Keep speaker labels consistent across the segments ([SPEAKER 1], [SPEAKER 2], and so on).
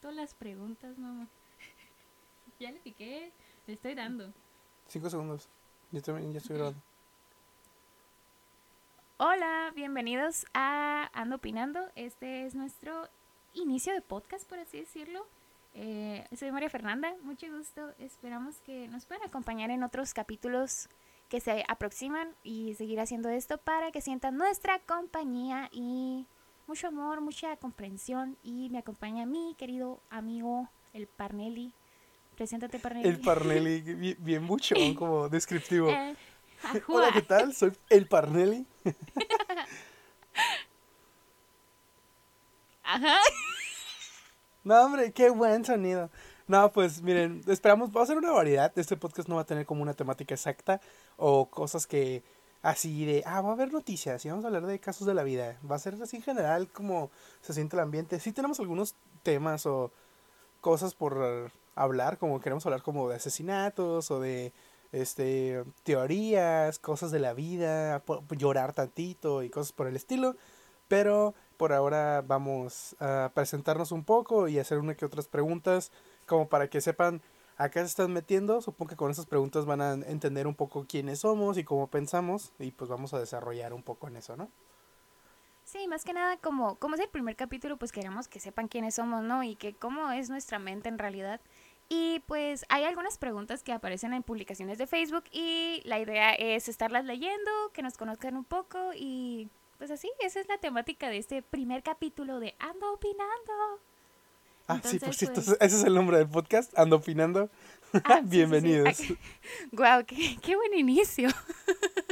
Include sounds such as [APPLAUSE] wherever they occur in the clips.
[SPEAKER 1] todas las preguntas, mamá. [LAUGHS] ya le piqué, le estoy dando.
[SPEAKER 2] Cinco segundos. Yo también ya estoy grabando.
[SPEAKER 1] Hola, bienvenidos a Ando Opinando. Este es nuestro inicio de podcast, por así decirlo. Eh, soy María Fernanda, mucho gusto. Esperamos que nos puedan acompañar en otros capítulos que se aproximan y seguir haciendo esto para que sientan nuestra compañía y mucho amor, mucha comprensión. Y me acompaña mi querido amigo, el Parnelli. Preséntate, Parnelli.
[SPEAKER 2] El Parnelli, [LAUGHS] bien, bien mucho, como descriptivo. Eh, [LAUGHS] Hola, ¿qué tal? Soy el Parnelli. [LAUGHS]
[SPEAKER 1] Ajá.
[SPEAKER 2] No, hombre, qué buen sonido. No, pues miren, esperamos, va a ser una variedad. Este podcast no va a tener como una temática exacta o cosas que así de, ah, va a haber noticias y vamos a hablar de casos de la vida. Va a ser así en general como se siente el ambiente. Sí tenemos algunos temas o cosas por hablar, como queremos hablar como de asesinatos o de este teorías, cosas de la vida, llorar tantito y cosas por el estilo, pero por ahora vamos a presentarnos un poco y hacer una que otras preguntas como para que sepan a qué se están metiendo. Supongo que con esas preguntas van a entender un poco quiénes somos y cómo pensamos y pues vamos a desarrollar un poco en eso, ¿no?
[SPEAKER 1] Sí, más que nada como, como es el primer capítulo, pues queremos que sepan quiénes somos, ¿no? Y que cómo es nuestra mente en realidad. Y pues hay algunas preguntas que aparecen en publicaciones de Facebook y la idea es estarlas leyendo, que nos conozcan un poco y pues así, esa es la temática de este primer capítulo de Ando Opinando.
[SPEAKER 2] Ah, sí, por cierto, pues ese es el nombre del podcast, Ando Opinando. Ah, Bienvenidos.
[SPEAKER 1] Guau, qué, qué, buen inicio.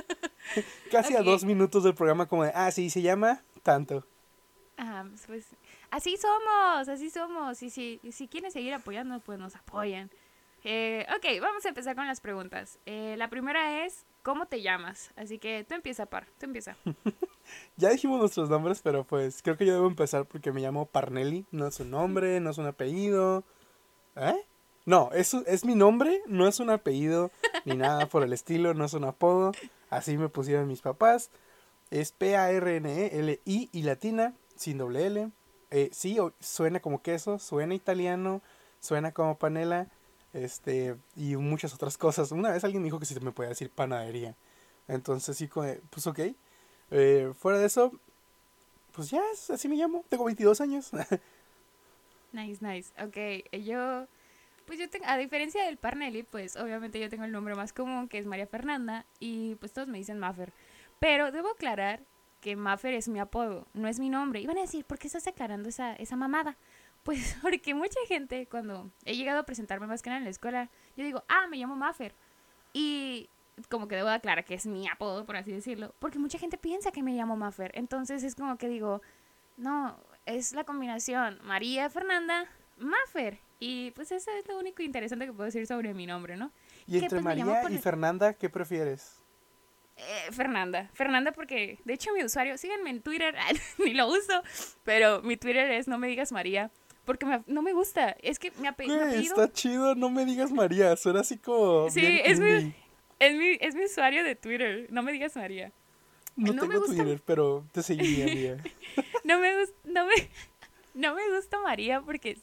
[SPEAKER 1] [LAUGHS]
[SPEAKER 2] Casi a dos minutos del programa como de, ah, sí, se llama tanto.
[SPEAKER 1] Ah, pues así somos, así somos. Y si, si quieren seguir apoyando, pues nos apoyan. Eh, ok, vamos a empezar con las preguntas. Eh, la primera es, ¿cómo te llamas? Así que tú empieza, Par, tú empieza. [LAUGHS]
[SPEAKER 2] ya dijimos nuestros nombres, pero pues creo que yo debo empezar porque me llamo Parnelli. No es un nombre, no es un apellido. ¿Eh? No, es, es mi nombre, no es un apellido, ni nada por el estilo, no es un apodo. Así me pusieron mis papás. Es P-A-R-N-E-L-I y latina, sin doble L. Eh, sí, suena como queso, suena italiano, suena como panela este, y muchas otras cosas. Una vez alguien me dijo que si me podía decir panadería. Entonces sí, pues ok. Eh, fuera de eso, pues ya, así me llamo. Tengo 22 años. [LAUGHS]
[SPEAKER 1] nice, nice. Ok, yo, pues yo tengo, a diferencia del Parnelli, pues obviamente yo tengo el nombre más común, que es María Fernanda, y pues todos me dicen Maffer. Pero debo aclarar que Maffer es mi apodo, no es mi nombre. Iban a decir, ¿por qué estás aclarando esa, esa mamada? Pues [LAUGHS] porque mucha gente, cuando he llegado a presentarme más que nada en la escuela, yo digo, ah, me llamo Maffer. Y como que debo aclarar que es mi apodo, por así decirlo, porque mucha gente piensa que me llamo Maffer. Entonces es como que digo, no, es la combinación María Fernanda Maffer. Y pues eso es lo único interesante que puedo decir sobre mi nombre, ¿no?
[SPEAKER 2] ¿Y entre pues, María y Fernanda, qué prefieres?
[SPEAKER 1] Eh, Fernanda. Fernanda porque, de hecho, mi usuario, síganme en Twitter, [LAUGHS] ni lo uso, pero mi Twitter es no me digas María. Porque no me gusta. Es que me, apellido...
[SPEAKER 2] Está chido, no me digas María. Suena así como.
[SPEAKER 1] Sí, es mi, es, mi, es mi usuario de Twitter. No me digas María.
[SPEAKER 2] No, tengo Twitter, pero te seguiría, [LAUGHS] María.
[SPEAKER 1] no, me gusta, no, me, [LAUGHS] no me gusta María porque.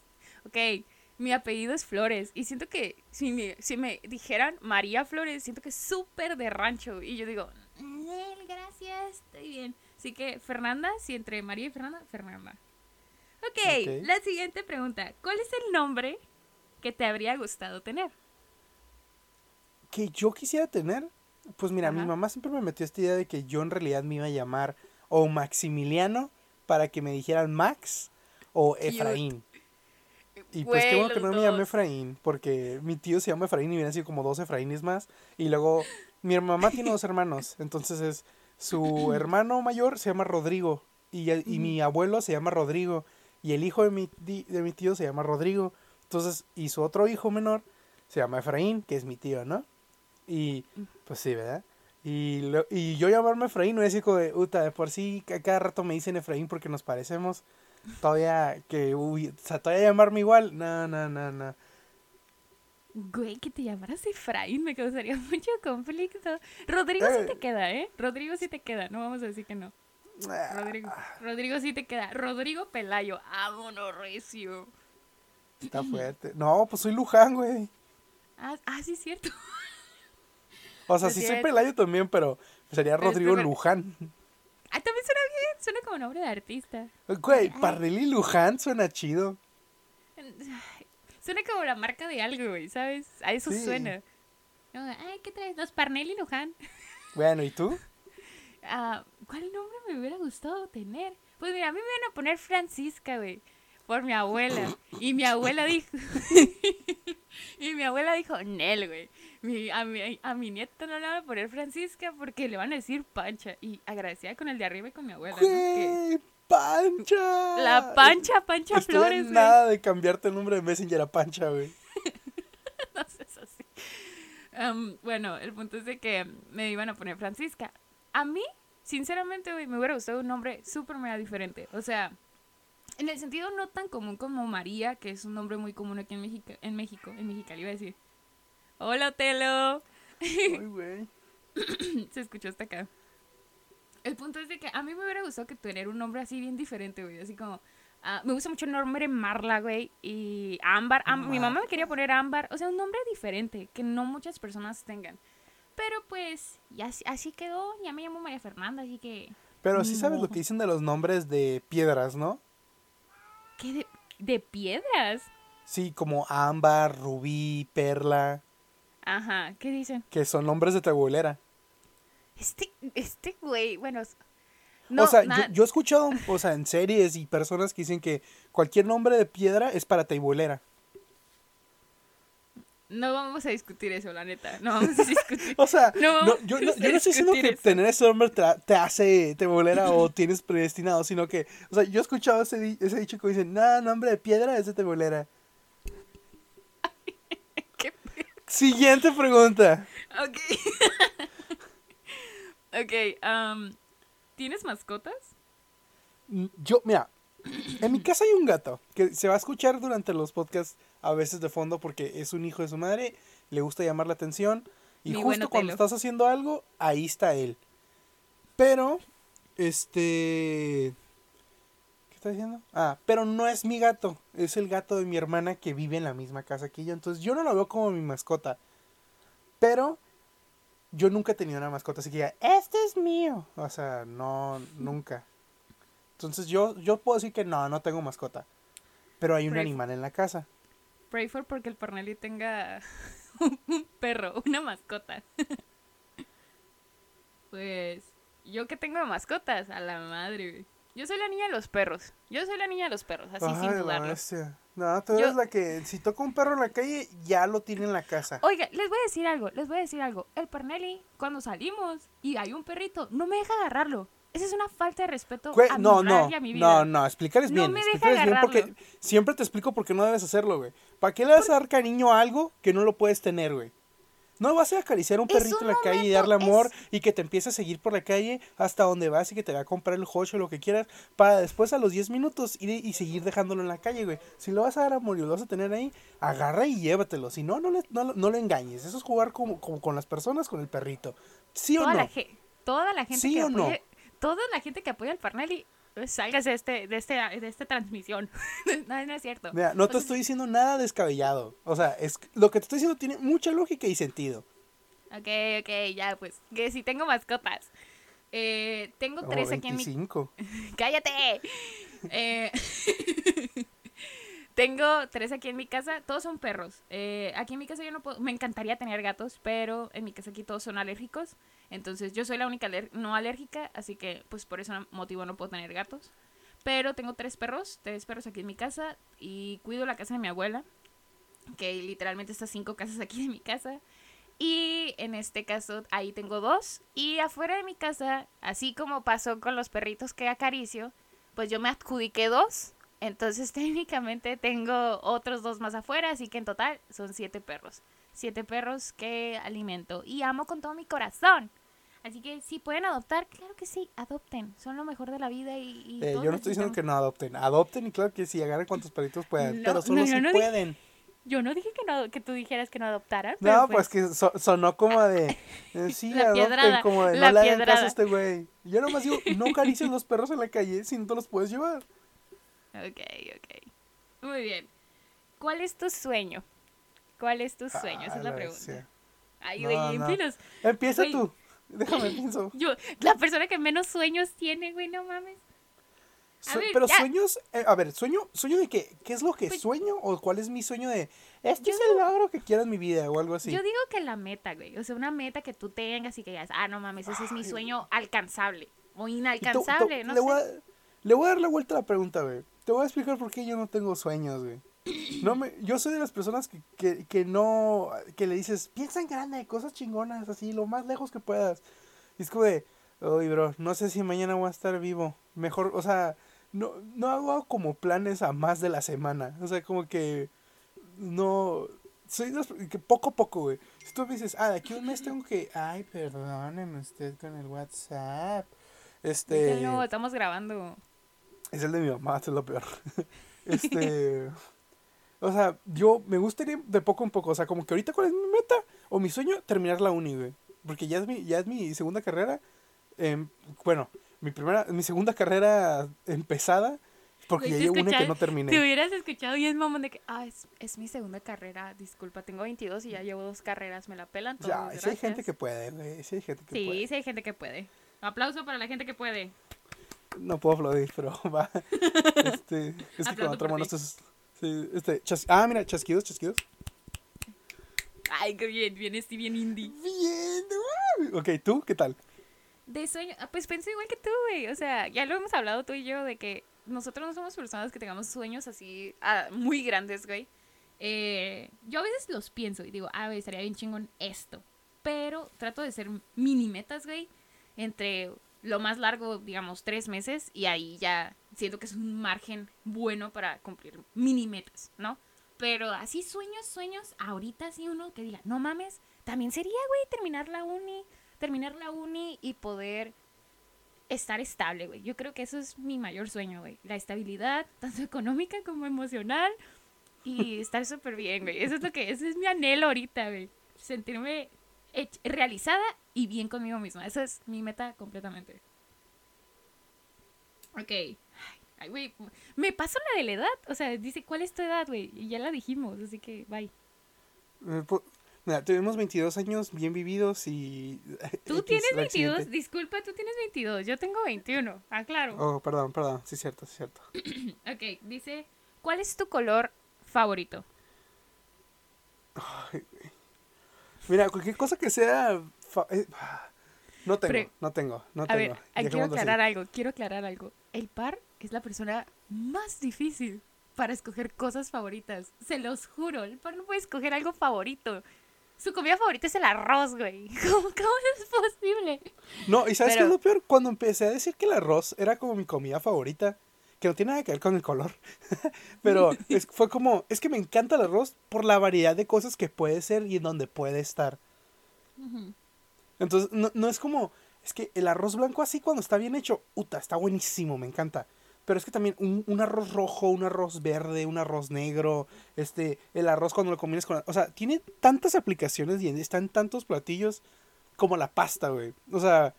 [SPEAKER 1] Ok, mi apellido es Flores. Y siento que si me, si me dijeran María Flores, siento que es súper de rancho. Y yo digo, gracias, estoy bien. Así que Fernanda, si entre María y Fernanda, Fernanda. Ok, la siguiente pregunta. ¿Cuál es el nombre que te habría gustado tener?
[SPEAKER 2] ¿Que yo quisiera tener? Pues mira, mi mamá siempre me metió esta idea de que yo en realidad me iba a llamar o Maximiliano para que me dijeran Max o Efraín. Y pues qué bueno que no me llamé Efraín, porque mi tío se llama Efraín y viene así como dos Efraínes más. Y luego mi mamá tiene dos hermanos, [LAUGHS] entonces es su hermano mayor se llama Rodrigo y, y mi abuelo se llama Rodrigo y el hijo de mi, de mi tío se llama Rodrigo. Entonces, y su otro hijo menor se llama Efraín, que es mi tío, ¿no? Y pues sí, ¿verdad? Y, y yo llamarme Efraín no es como de, uta, de por sí cada rato me dicen Efraín porque nos parecemos. Todavía que, uy, o sea, todavía llamarme igual, no, no, no, no.
[SPEAKER 1] Güey, que te llamaras Efraín me causaría [LAUGHS] mucho conflicto. Rodrigo sí te eh. queda, ¿eh? Rodrigo sí te queda, no vamos a decir que no. Rodrigo, Rodrigo sí te queda. Rodrigo Pelayo, vámonos recio.
[SPEAKER 2] Está fuerte. No, pues soy Luján, güey.
[SPEAKER 1] Ah, ah, sí, es cierto.
[SPEAKER 2] O sea, sí soy Pelayo también, pero sería Rodrigo Luján.
[SPEAKER 1] Ah, también suena bien. Suena como nombre de artista.
[SPEAKER 2] Güey, Parnelli Luján suena chido.
[SPEAKER 1] Suena como la marca de algo, güey, ¿sabes? A eso suena. Ay, ¿qué traes? Los Parnelli Luján.
[SPEAKER 2] Bueno, ¿y tú?
[SPEAKER 1] Ah, ¿Cuál nombre me hubiera gustado tener? Pues mira, a mí me iban a poner Francisca, güey por mi abuela. Y mi abuela dijo. [LAUGHS] y mi abuela dijo, Nel, güey. a, mi, a mi nieto no le van a poner Francisca porque le van a decir Pancha. Y agradecida con el de arriba y con mi abuela.
[SPEAKER 2] ¡Pancha!
[SPEAKER 1] La Pancha, Pancha Flores,
[SPEAKER 2] güey. Nada de cambiarte el nombre de Messenger a Pancha, güey. [LAUGHS]
[SPEAKER 1] no sé, eso sí. bueno, el punto es de que me iban a poner Francisca. A mí, sinceramente, güey, me hubiera gustado un nombre súper mega diferente. O sea, en el sentido no tan común como María, que es un nombre muy común aquí en México, en México, en Mexicali iba a decir. Hola, Telo.
[SPEAKER 2] Ay, güey. [CLEARS THROAT]
[SPEAKER 1] Se escuchó hasta acá. El punto es de que a mí me hubiera gustado que tener un nombre así bien diferente, güey. Así como, ah, me gusta mucho el nombre Marla, güey. Y Ámbar. mi mamá me quería poner Ámbar. O sea, un nombre diferente que no muchas personas tengan. Pero pues, ya así quedó. Ya me llamo María Fernanda, así que...
[SPEAKER 2] Pero sí sabes lo que dicen de los nombres de piedras, ¿no?
[SPEAKER 1] ¿Qué de, piedras?
[SPEAKER 2] Sí, como ámbar, rubí, perla.
[SPEAKER 1] Ajá, ¿qué dicen?
[SPEAKER 2] Que son nombres de tu abuelera.
[SPEAKER 1] Este, este güey, bueno.
[SPEAKER 2] o sea, yo, he escuchado, o sea, en series y personas que dicen que cualquier nombre de piedra es para tu
[SPEAKER 1] no vamos a discutir eso, la neta. No vamos a discutir. [LAUGHS]
[SPEAKER 2] o sea, no, yo, no, estoy diciendo que tener ese nombre te, hace te bolera o tienes predestinado, sino que, o sea, yo he escuchado ese, ese dicho que dicen, nada, nombre de piedra es de te bolera. [LAUGHS] ¿Qué? Siguiente pregunta.
[SPEAKER 1] Ok. [LAUGHS] ok, um, ¿tienes mascotas?
[SPEAKER 2] Mm, yo, mira, en mi casa hay un gato que se va a escuchar durante los podcasts a veces de fondo porque es un hijo de su madre, le gusta llamar la atención y justo cuando estás haciendo algo, ahí está él. Pero, este... ¿Qué está diciendo? Ah, pero no es mi gato, es el gato de mi hermana que vive en la misma casa que yo, entonces yo no lo veo como mi mascota. Pero yo nunca he tenido una mascota, así que ya, este es mío. O sea, no, nunca. Entonces yo, yo puedo decir que no, no tengo mascota. Pero hay un animal en la casa
[SPEAKER 1] pray for porque el Parnelli tenga [LAUGHS] un perro, una mascota. [LAUGHS] pues yo que tengo mascotas, a la madre, Yo soy la niña de los perros. Yo soy la niña de los perros, así sin dudarlo.
[SPEAKER 2] No, tú eres la que si toca un perro en la calle, ya lo tiene en la casa.
[SPEAKER 1] Oiga, les voy a decir algo, les voy a decir algo. El Parnelli, cuando salimos y hay un perrito, no me deja agarrarlo. Esa es una falta de respeto a no, mi no, y a mi vida.
[SPEAKER 2] No, no, explícales bien. No me explícales bien porque siempre te explico por qué no debes hacerlo, güey. ¿Para qué le vas a dar cariño a algo que no lo puedes tener, güey? No vas a acariciar a un perrito en la calle y darle amor y que te empiece a seguir por la calle hasta donde vas y que te va a comprar el hocho o lo que quieras para después a los 10 minutos ir y seguir dejándolo en la calle, güey. Si lo vas a dar amor y lo vas a tener ahí, agarra y llévatelo. Si no, no, le, no, lo engañes. Eso es jugar como, con las personas, con el perrito. ¿Sí o no?
[SPEAKER 1] toda la gente ¿Sí que o no? Toda la gente que apoya al Parnelli, salgas de este, de este, de esta transmisión. [LAUGHS] no, no es cierto.
[SPEAKER 2] Mira, no te estoy diciendo nada descabellado. O sea, es lo que te estoy diciendo tiene mucha lógica y sentido.
[SPEAKER 1] Ok, ok, ya, pues, que si tengo mascotas. Eh, tengo tres aquí en mi... [LAUGHS] ¡Cállate! eh... [LAUGHS] Tengo tres aquí en mi casa, todos son perros. Eh, aquí en mi casa yo no puedo, me encantaría tener gatos, pero en mi casa aquí todos son alérgicos. Entonces yo soy la única no alérgica, así que pues por ese motivo no puedo tener gatos. Pero tengo tres perros, tres perros aquí en mi casa y cuido la casa de mi abuela, que literalmente está cinco casas aquí en mi casa. Y en este caso ahí tengo dos. Y afuera de mi casa, así como pasó con los perritos que acaricio, pues yo me adjudiqué dos entonces [LAUGHS] técnicamente tengo otros dos más afuera, así que en total son siete perros. Siete perros que alimento y amo con todo mi corazón. Así que si pueden adoptar, claro que sí, adopten. Son lo mejor de la vida y...
[SPEAKER 2] eh, yo no estoy diciendo que no adopten. Adopten y claro que sí, agarren cuantos perritos puedan. pero solo si pueden.
[SPEAKER 1] yo no dije que no que tú dijeras que no adoptaran.
[SPEAKER 2] No, pues, pues que sonó como de... Eh, [LAUGHS] sí, adopten, como de no le hagan caso a este güey. Yo nomás digo, no [LAUGHS] acaricies los perros en la calle si no te los puedes llevar.
[SPEAKER 1] Ok, ok. Muy bien. ¿cuál es tu sueño? ¿Cuál es tu sueño? Esa es la pregunta. Ay, güey,
[SPEAKER 2] Empieza tú. Déjame pienso. [LAUGHS]
[SPEAKER 1] Yo, la persona que menos sueños tiene, güey, no mames.
[SPEAKER 2] pero sueños, eh, a ver, sueño, sueño de qué, ¿qué es lo que pues sueño o cuál es mi sueño de, este es el logro que quiero en mi vida o algo así?
[SPEAKER 1] Yo digo que la meta, güey, o sea, una meta que tú tengas y que digas, ah, no mames, ese es mi sueño alcanzable o inalcanzable, no
[SPEAKER 2] le
[SPEAKER 1] sé.
[SPEAKER 2] Voy a, le voy a dar la vuelta a la pregunta, güey. Te voy a explicar por qué yo no tengo sueños, güey. No me, yo soy de las personas que, que, que no, que le dices, piensa en grande, cosas chingonas, así, lo más lejos que puedas. Y es como de, uy, bro, no sé si mañana voy a estar vivo. Mejor, o sea, no, no hago como planes a más de la semana. O sea, como que no, soy de que poco a poco, güey. Si tú me dices, ah, de aquí un mes tengo que, ay, perdóneme usted con el WhatsApp. Este.
[SPEAKER 1] No, estamos grabando.
[SPEAKER 2] Es el de mi mamá, es lo peor. [LAUGHS] este. O sea, yo me gustaría de poco en poco. O sea, como que ahorita, ¿cuál es mi meta? O mi sueño, terminar la uni, güey. Porque ya es mi, ya es mi segunda carrera. Em, bueno, mi primera, mi segunda carrera empezada. Porque ya llevo una que no terminé.
[SPEAKER 1] Te hubieras escuchado y es mamón de que, ah, es, es, mi segunda carrera, disculpa, tengo 22 y ya llevo dos carreras, me la pelan todos. Ya,
[SPEAKER 2] si hay gente que puede, güey, si hay gente que puede.
[SPEAKER 1] Sí, sí hay gente que puede. Aplauso para la gente que puede.
[SPEAKER 2] No puedo aplaudir, pero [LAUGHS] va. [LAUGHS] Este, es que con otra mano estás. Sí, este, ah, mira, chasquidos, chasquidos.
[SPEAKER 1] Ay, qué bien, bien, estoy bien indie.
[SPEAKER 2] Bien, ok, ¿tú qué tal?
[SPEAKER 1] De sueño, ah, pues pienso igual que tú, güey. O sea, ya lo hemos hablado tú y yo de que nosotros no somos personas que tengamos sueños así ah, muy grandes, güey. Eh, yo a veces los pienso y digo, ah, güey, estaría bien chingón esto. Pero trato de ser mini metas, güey. Entre lo más largo, digamos, tres meses. Y ahí ya siento que es un margen bueno para cumplir mini metas, ¿no? Pero así sueños, sueños, ahorita sí uno que diga, no mames, también sería, güey, terminar la uni, terminar la uni y poder estar estable, güey. Yo creo que eso es mi mayor sueño, güey. La estabilidad, [LAUGHS] tanto económica como emocional. Y estar súper bien, güey. Eso es lo que, ese es mi anhelo ahorita, güey. Sentirme realizada y bien conmigo misma. Esa es mi meta completamente. Ok. Ay, güey, me paso la de la edad. O sea, dice, ¿cuál es tu edad, güey? Y ya la dijimos, así que, bye.
[SPEAKER 2] Eh, mira, tenemos 22 años bien vividos y...
[SPEAKER 1] Tú tienes 22, disculpa, tú tienes 22, yo tengo 21, ah, claro.
[SPEAKER 2] Oh, perdón, perdón, sí es cierto, sí es cierto. [CLEARS THROAT]
[SPEAKER 1] ok, dice, ¿cuál es tu color favorito?
[SPEAKER 2] Mira, cualquier cosa que sea... Eh, no tengo, no tengo, no tengo. A ver,
[SPEAKER 1] quiero aclarar algo, quiero aclarar algo. El par es la persona más difícil para escoger cosas favoritas. Se los juro, el par no puede escoger algo favorito. Su comida favorita es el arroz, güey. [LAUGHS] ¿Cómo, es posible?
[SPEAKER 2] No, y ¿sabes qué es lo peor? Cuando empecé a decir que el arroz era como mi comida favorita, que no tiene nada que ver con el color, [LAUGHS] pero [LAUGHS] fue como, es que me encanta el arroz por la variedad de cosas que puede ser y en donde puede estar. Entonces, no, no es como, es que el arroz blanco así cuando está bien hecho, uta, está buenísimo, me encanta. Pero es que también un, arroz rojo, un arroz verde, un arroz negro, este, el arroz cuando lo combinas con... O sea, tiene tantas aplicaciones y está en tantos platillos como la pasta, güey. O sea,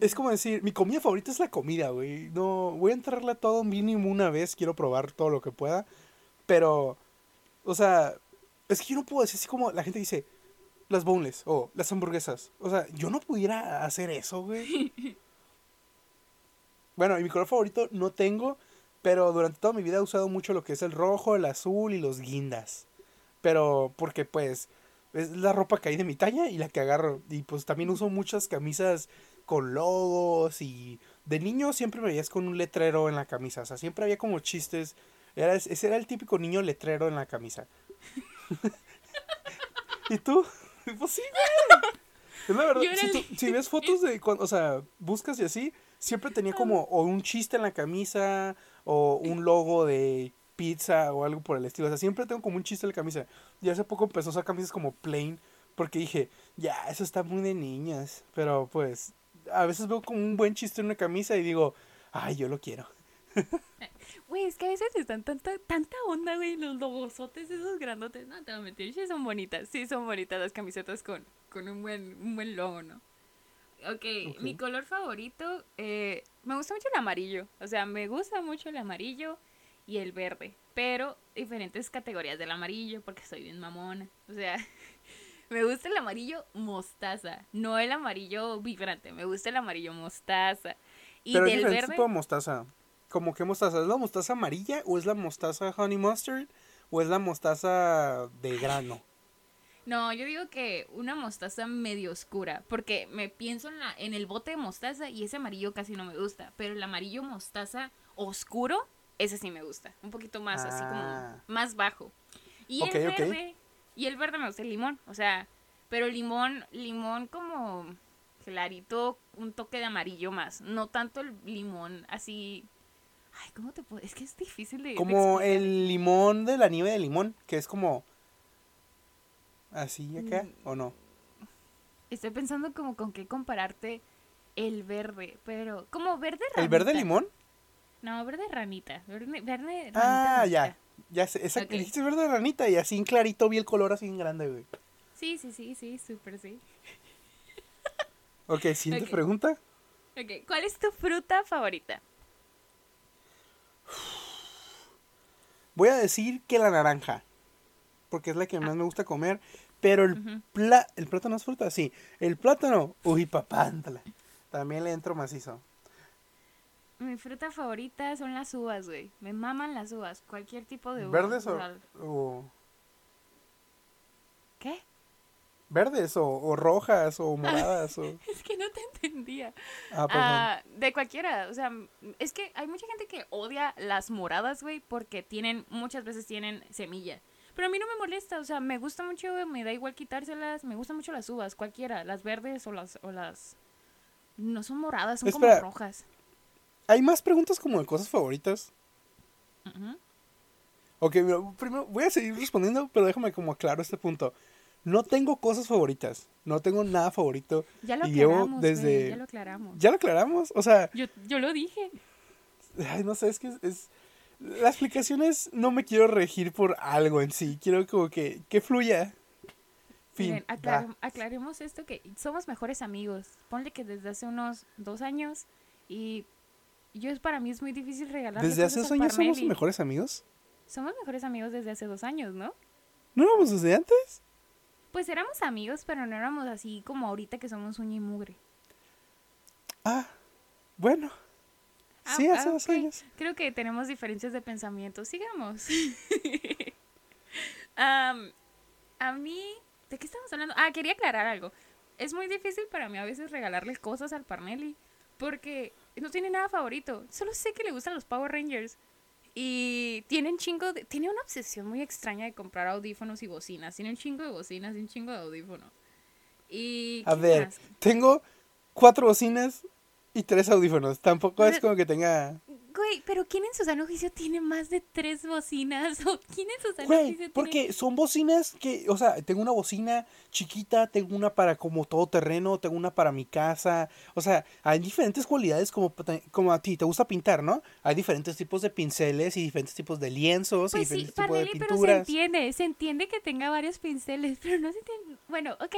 [SPEAKER 2] es como decir, mi comida favorita es la comida, güey. No, voy a entrarle a todo mínimo una vez, quiero probar todo lo que pueda. Pero, o sea, es que yo no puedo decir así como la gente dice, las boneless o las hamburguesas. O sea, yo no pudiera hacer eso, güey. [LAUGHS] Bueno, y mi color favorito no tengo, pero durante toda mi vida he usado mucho lo que es el rojo, el azul y los guindas. Pero porque pues es la ropa que hay de mi talla y la que agarro. Y pues también uso muchas camisas con logos y de niño siempre me veías con un letrero en la camisa. O sea, siempre había como chistes. Era, ese era el típico niño letrero en la camisa. [LAUGHS] [LAUGHS] ¿Y tú? [LAUGHS] Pues sí, Es la verdad. Si, si, ves fotos de cuando, o sea, buscas y así, siempre tenía como o un chiste en la camisa o un logo de pizza o algo por el estilo. O sea, siempre tengo como un chiste en la camisa. Y hace poco empezó a usar camisas como plain porque dije, ya, eso está muy de niñas. Pero pues, a veces veo como un buen chiste en una camisa y digo, ay, yo lo quiero. [LAUGHS]
[SPEAKER 1] Güey, es que a veces están tanta, tanta onda, güey, los logosotes esos grandotes. No te voy a mentir, sí son bonitas. Sí son bonitas las camisetas con, con un, buen, un buen logo, ¿no? ok, mi color favorito, eh, me gusta mucho el amarillo. O sea, me gusta mucho el amarillo. y el verde, pero diferentes categorías del amarillo porque soy bien mamona. O sea, [LAUGHS] me gusta el amarillo mostaza, no el amarillo vibrante, me gusta el amarillo mostaza. Y
[SPEAKER 2] pero del verde tipo de mostaza. ¿Cómo qué mostaza? ¿Es la mostaza amarilla o es la mostaza honey mustard o es la mostaza de grano?
[SPEAKER 1] No, yo digo que una mostaza medio oscura, porque me pienso en, la, en el bote de mostaza y ese amarillo casi no me gusta, pero el amarillo mostaza oscuro, ese sí me gusta, un poquito más, así como ah. más bajo. Y el verde, y el verde me gusta el limón, o sea, pero limón, limón como clarito, un toque de amarillo más, no tanto el limón así Ay, ¿cómo te puedo? Es que es difícil de.
[SPEAKER 2] Como el limón de la nieve de limón, que es como así acá mm. o no?
[SPEAKER 1] Estoy pensando como con qué compararte el verde, pero como verde ranita.
[SPEAKER 2] ¿El verde limón?
[SPEAKER 1] No, verde ranita, verde, verde
[SPEAKER 2] ranita. Ah, ya. Ya sé, exacto. Dijiste verde ranita y así en clarito vi el color así en grande, güey.
[SPEAKER 1] Sí, sí, sí, sí, súper sí.
[SPEAKER 2] ok, siguiente pregunta.
[SPEAKER 1] Ok, ¿cuál es tu fruta favorita?
[SPEAKER 2] Voy a decir que la naranja, porque es la que más me gusta comer pero el, el plátano es fruta, sí. El plátano, uy, papántala. También le entro macizo.
[SPEAKER 1] Mi fruta favorita son las uvas, güey. Me maman las uvas. Cualquier tipo de
[SPEAKER 2] uvas. ¿Verdes o. ¿Verdes o, rojas o [LAUGHS] moradas? o...
[SPEAKER 1] es que no te entendía. Ah, ah, de cualquiera. O sea, es que hay mucha gente que odia las moradas, güey, porque tienen, muchas veces tienen semilla. Pero a mí no me molesta, o sea, me gusta mucho, me da igual quitárselas, me gustan mucho las uvas, cualquiera, las verdes o las, o las... No son moradas, son como rojas.
[SPEAKER 2] ¿Hay más preguntas como de cosas favoritas? Ok, primero voy a seguir respondiendo, pero déjame como aclaro este punto. No tengo cosas favoritas, no tengo nada favorito.
[SPEAKER 1] Ya lo aclaramos, desde... ya lo aclaramos.
[SPEAKER 2] ¿Ya lo aclaramos? O sea...
[SPEAKER 1] Yo, yo lo dije.
[SPEAKER 2] Ay, no sé, es que es las explicaciones no me quiero regir por algo en sí, quiero como que, que fluya.
[SPEAKER 1] Fin, aclaremos esto que somos mejores amigos. Ponle que desde hace unos dos años y yo es para mí es muy difícil regalar.
[SPEAKER 2] ¿Desde hace dos años somos mejores amigos?
[SPEAKER 1] Somos mejores amigos desde hace dos años, ¿no?
[SPEAKER 2] ¿No éramos desde antes?
[SPEAKER 1] Pues éramos amigos, pero no éramos así como ahorita que somos uña y mugre.
[SPEAKER 2] Ah, bueno. Ah, sí, hace dos años.
[SPEAKER 1] Creo que tenemos diferencias de pensamiento. Sigamos. [LAUGHS] a mí, ¿de qué estamos hablando? Ah, quería aclarar algo. Es muy difícil para mí a veces regalarles cosas al Parnelli porque no tiene nada favorito. Solo sé que le gustan los Power Rangers. Y tienen chingo de, tiene una obsesión muy extraña de comprar audífonos y bocinas. Tiene un chingo de bocinas y un chingo de audífonos. Y
[SPEAKER 2] a ver, tengo cuatro bocinas, y tres audífonos. Tampoco es como que tenga.
[SPEAKER 1] Güey, pero ¿quién en su sano juicio tiene más de tres bocinas? [LAUGHS] ¿O quién en su sano
[SPEAKER 2] juicio Porque son bocinas que, o sea, tengo una bocina chiquita, tengo una para como todo terreno, tengo una para mi casa. O sea, hay diferentes cualidades como, como a ti, te gusta pintar, ¿no? Hay diferentes tipos de pinceles y diferentes tipos de lienzos y pues diferentes tipos de pinturas. Pero
[SPEAKER 1] se entiende, se entiende que tenga varios pinceles, [LAUGHS] pero no se entiende. Bueno, ok,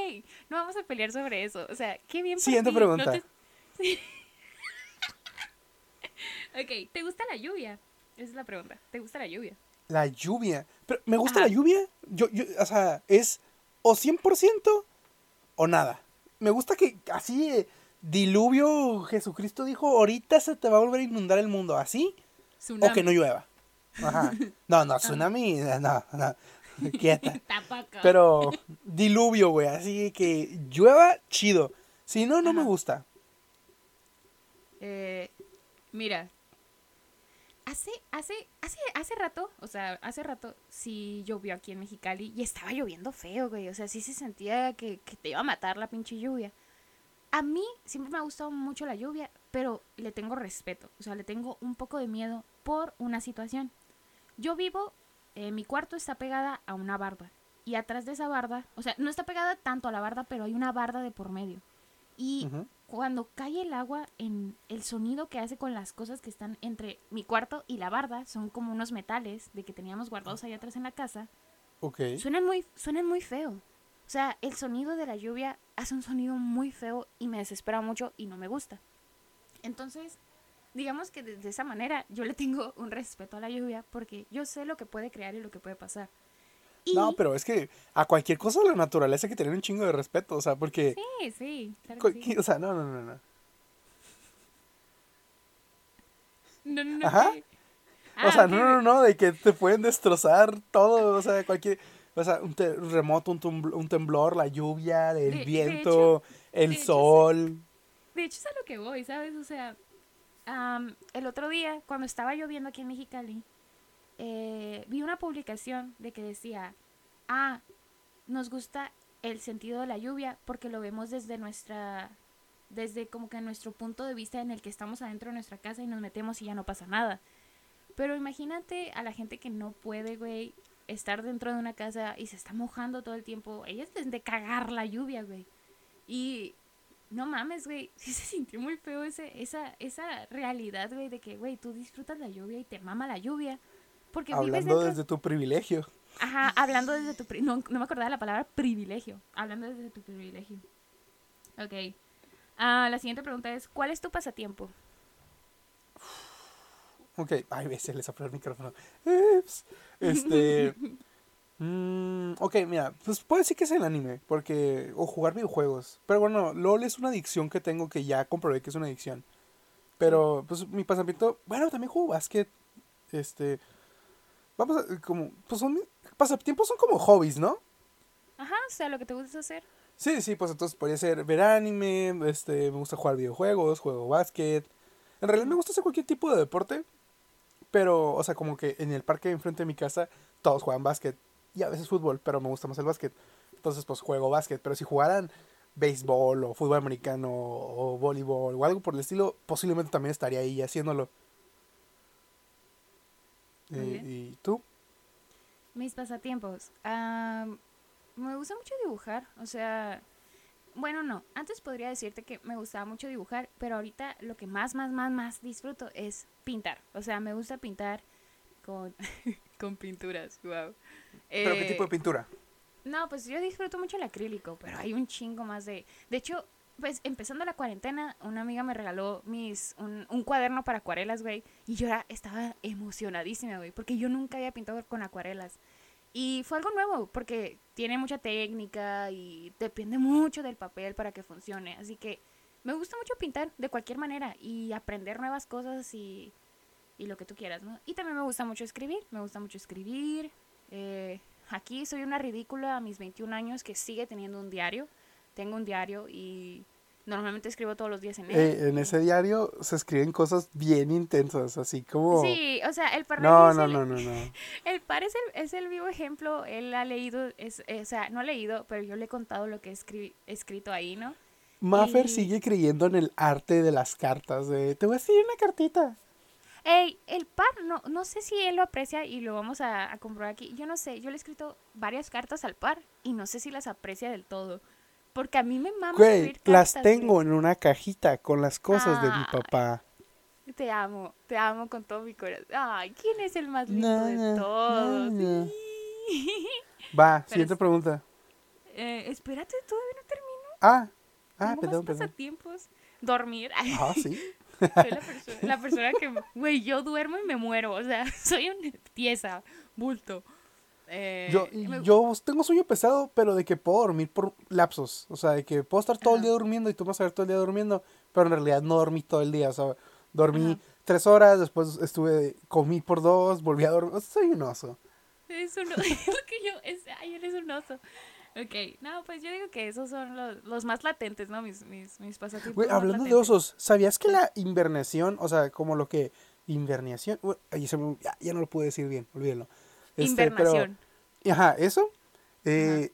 [SPEAKER 1] no vamos a pelear sobre eso. O sea, qué bien.
[SPEAKER 2] Siguiente pregunta. [LAUGHS]
[SPEAKER 1] Ok, ¿te gusta la lluvia? Esa es la pregunta. ¿Te gusta la lluvia?
[SPEAKER 2] La lluvia. Pero, ¿me gusta la lluvia? Yo, yo, o sea, es o 100% o nada. Me gusta que así, diluvio, Jesucristo dijo, ahorita se te va a volver a inundar el mundo. ¿Así? O que no llueva. Ajá. [LAUGHS] No, no, tsunami, no, no. Quieta. [LAUGHS] Pero diluvio, güey. Así que llueva, chido. Si no, no me gusta.
[SPEAKER 1] Eh, mira, hace, hace, hace, hace rato, o sea, hace rato sí llovió aquí en Mexicali y estaba lloviendo feo, güey. O sea, sí se sentía que, que te iba a matar la pinche lluvia. A mí siempre me ha gustado mucho la lluvia, pero le tengo respeto. O sea, le tengo un poco de miedo por una situación. Yo vivo, eh, mi cuarto está pegada a una barda. Y atrás de esa barda, o sea, no está pegada tanto a la barda, pero hay una barda de por medio. Y cuando cae el agua, en el sonido que hace con las cosas que están entre mi cuarto y la barda, son como unos metales de que teníamos guardados allá atrás en la casa.
[SPEAKER 2] Ok.
[SPEAKER 1] Suenan muy, suenan muy feo. O sea, el sonido de la lluvia hace un sonido muy feo y me desespera mucho y no me gusta. Entonces, digamos que de, esa manera yo le tengo un respeto a la lluvia porque yo sé lo que puede crear y lo que puede pasar.
[SPEAKER 2] No, pero es que a cualquier cosa de la naturaleza hay que tener un chingo de respeto, o sea, porque...
[SPEAKER 1] Sí, sí, [LAUGHS]
[SPEAKER 2] O sea, no, no, no, no.
[SPEAKER 1] No, no, no.
[SPEAKER 2] Ajá. o sea, ah, no, no, no, de que te pueden destrozar todo, o sea, cualquier... O sea, un terremoto, un, temblor, la lluvia, el viento, el sol.
[SPEAKER 1] de hecho, es a lo que voy, ¿sabes? O sea, el otro día, cuando estaba lloviendo aquí en Mexicali, eh, vi una publicación de que decía, ah, nos gusta el sentido de la lluvia porque lo vemos desde nuestra, desde como que nuestro punto de vista en el que estamos adentro de nuestra casa y nos metemos y ya no pasa nada. Pero imagínate a la gente que no puede, güey, estar dentro de una casa y se está mojando todo el tiempo. Ellas es de cagar la lluvia, güey. Y no mames, güey, [LAUGHS] sí se sintió muy feo ese, esa, esa realidad, güey, de que, güey, tú disfrutas la lluvia y te mama la lluvia. Porque
[SPEAKER 2] hablando desde tu privilegio.
[SPEAKER 1] Ajá, hablando desde tu... no, no me acordaba la palabra privilegio. Hablando desde tu privilegio. Ok. Ah, la siguiente pregunta es, ¿cuál es tu pasatiempo?
[SPEAKER 2] Ok, ay, veces les el micrófono. Este... [LAUGHS] Mm, ok, mira, pues puede decir que es el anime, porque. o jugar videojuegos. Pero bueno, LOL es una adicción que tengo que ya comprobé que es una adicción. Pero, pues mi pasatiempo. Bueno, también juego básquet. Este. Vamos a. como. Pues son. Pasatiempos son como hobbies, ¿no?
[SPEAKER 1] Ajá, o sea, lo que te gusta hacer.
[SPEAKER 2] Sí, sí, pues entonces podría ser ver anime, este, me gusta jugar videojuegos, juego básquet. En realidad me gusta hacer cualquier tipo de deporte, pero, o sea, como que en el parque enfrente de mi casa todos juegan básquet y a veces fútbol, pero me gusta más el básquet. Entonces, pues juego básquet. Pero si jugaran béisbol o fútbol americano o voleibol o algo por el estilo, posiblemente también estaría ahí haciéndolo. Eh, ¿Y tú?
[SPEAKER 1] Mis pasatiempos. me gusta mucho dibujar. O sea, bueno, no. Antes podría decirte que me gustaba mucho dibujar, pero ahorita lo que más, más, más, más disfruto es pintar. O sea, me gusta pintar con, [LAUGHS] con pinturas. Wow.
[SPEAKER 2] ¿Pero qué tipo de eh, pintura?
[SPEAKER 1] No, pues yo disfruto mucho el acrílico, pero hay un chingo más de... De hecho, pues empezando la cuarentena, una amiga me regaló mis un, cuaderno para acuarelas, güey, y yo estaba emocionadísima, güey, porque yo nunca había pintado con acuarelas. Y fue algo nuevo, porque tiene mucha técnica y depende mucho del papel para que funcione. Así que me gusta mucho pintar de cualquier manera y aprender nuevas cosas y, y lo que tú quieras, ¿no? Y también me gusta mucho escribir, me gusta mucho escribir, eh, aquí soy una ridícula a mis 21 años que sigue teniendo un diario. Tengo un diario y normalmente escribo todos los días en él.
[SPEAKER 2] Eh, en ese diario se escriben cosas bien intensas, así como...
[SPEAKER 1] Sí, o sea, el par
[SPEAKER 2] no, no, no, no, [LAUGHS] no.
[SPEAKER 1] El par es el, es el vivo ejemplo, él ha leído, es, o sea, no ha leído, pero yo le he contado lo que he escrito ahí, ¿no?
[SPEAKER 2] Maffer sigue creyendo en el arte de las cartas, de, te voy a escribir una cartita.
[SPEAKER 1] Ey, el par, no, no sé si él lo aprecia y lo vamos a, comprobar aquí. Yo no sé, yo le he escrito varias cartas al par y no sé si las aprecia del todo. Porque a mí me mama
[SPEAKER 2] Güey, las tengo en una cajita con las cosas de mi papá.
[SPEAKER 1] Te amo, te amo con todo mi corazón. Ay, ¿quién es el más lindo de todos?
[SPEAKER 2] Va, [LAUGHS] siguiente pregunta.
[SPEAKER 1] Eh, espérate, todavía no termino.
[SPEAKER 2] Ah, ah, perdón,
[SPEAKER 1] pasatiempos? Dormir.
[SPEAKER 2] Ah, [LAUGHS] sí.
[SPEAKER 1] Soy la, persona que, güey, yo duermo y me muero. O sea, [LAUGHS] soy una pieza, bulto. Eh,
[SPEAKER 2] yo, yo tengo sueño pesado, pero de que puedo dormir por lapsos. O sea, de que puedo estar todo el día durmiendo y tú vas a ver todo el día durmiendo, pero en realidad no dormí todo el día. O sea, dormí tres horas, después estuve, comí por dos, volví a dormir. soy un oso. [LAUGHS]
[SPEAKER 1] Es un oso. yo, es, ay, eres un oso. Ok, no, pues yo digo que esos son los, los más latentes, ¿no? Mis, mis, mis pasatiempos.
[SPEAKER 2] Güey, hablando de osos, ¿sabías que la invernación, o sea, como lo que. Invernación. ya, ya, no lo pude decir bien, olvídenlo.
[SPEAKER 1] Este, Invernación.
[SPEAKER 2] ajá, eso. Eh,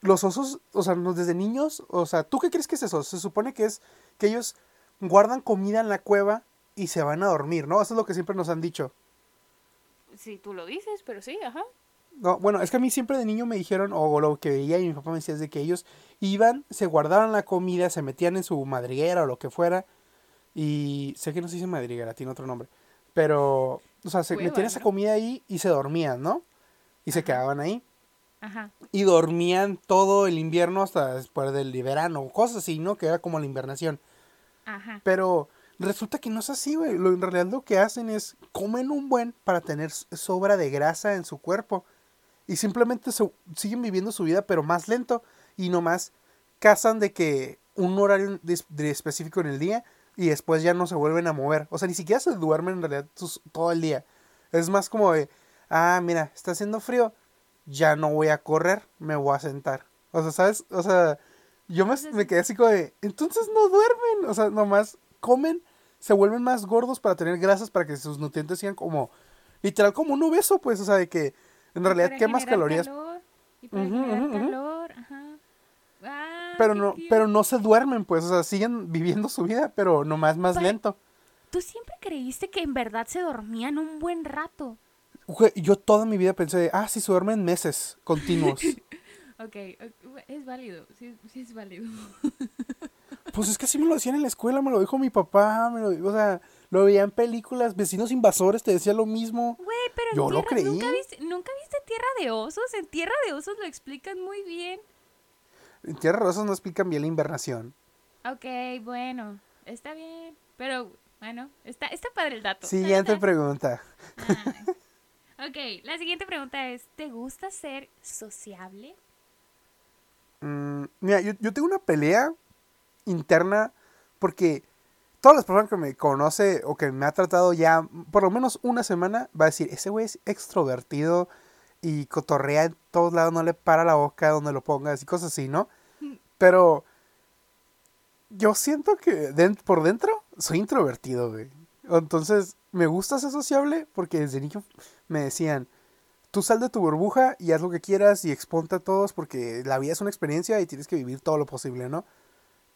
[SPEAKER 2] los osos, o sea, desde niños, o sea, ¿tú qué crees que es eso? Se supone que es que ellos guardan comida en la cueva y se van a dormir, ¿no? Eso es lo que siempre nos han dicho.
[SPEAKER 1] Sí, tú lo dices, pero sí, ajá.
[SPEAKER 2] No, bueno, es que a mí siempre de niño me dijeron, o lo que veía y mi papá me decía, es de que ellos iban, se guardaban la comida, se metían en su madriguera o lo que fuera, y sé que no se dice madriguera, tiene otro nombre, pero, o sea, se metían esa comida ahí y se dormían, ¿no? Y se quedaban ahí. Ajá. Y dormían todo el invierno hasta después del verano, cosas así, ¿no? Que era como la invernación. Ajá. Pero Resulta que no es así, güey. Lo, en realidad lo que hacen es comen un buen para tener sobra de grasa en su cuerpo. Y simplemente siguen viviendo su vida, pero más lento. Y nomás cazan de que un horario específico en el día y después ya no se vuelven a mover. O sea, ni siquiera se duermen en realidad todo el día. Es más como de, ah, mira, está haciendo frío, ya no voy a correr, me voy a sentar. O sea, ¿sabes? O sea, yo me, me quedé así como de, entonces no duermen. O sea, nomás comen, se vuelven más gordos para tener grasas para que sus nutrientes sigan como, literal, como un obeso, pues, o sea, de que en realidad quemas calorías. y para calor, ajá. Pero no, pero no se duermen, pues, o sea, siguen viviendo su vida, pero nomás más lento.
[SPEAKER 1] Tú siempre creíste que en verdad se dormían un buen rato.
[SPEAKER 2] Yo toda mi vida pensé, ah, sí, se duermen meses continuos. [LAUGHS]
[SPEAKER 1] ok, es válido, sí, sí es válido. [LAUGHS]
[SPEAKER 2] pues es que así me lo decían en la escuela, me lo dijo mi papá, me lo, o sea, lo veía en películas, vecinos invasores te decía lo mismo.
[SPEAKER 1] Güey, pero yo lo creí. ¿nunca viste, ¿Nunca viste Tierra de Osos? En Tierra de Osos lo explican muy bien.
[SPEAKER 2] En Tierra Rosas no explican bien la invernación.
[SPEAKER 1] Ok, bueno, está bien. Pero, bueno, está, está padre el dato.
[SPEAKER 2] Siguiente pregunta.
[SPEAKER 1] Ah, ok, la siguiente pregunta es, ¿te gusta ser sociable?
[SPEAKER 2] Mm, mira, yo, yo tengo una pelea interna porque todas las personas que me conoce o que me ha tratado ya por lo menos una semana va a decir, ese güey es extrovertido, y cotorrea en todos lados, no le para la boca donde lo pongas y cosas así, ¿no? Pero yo siento que por dentro soy introvertido, güey. Entonces, me gusta ser sociable porque desde niño me decían, tú sal de tu burbuja y haz lo que quieras y exponte a todos porque la vida es una experiencia y tienes que vivir todo lo posible, ¿no?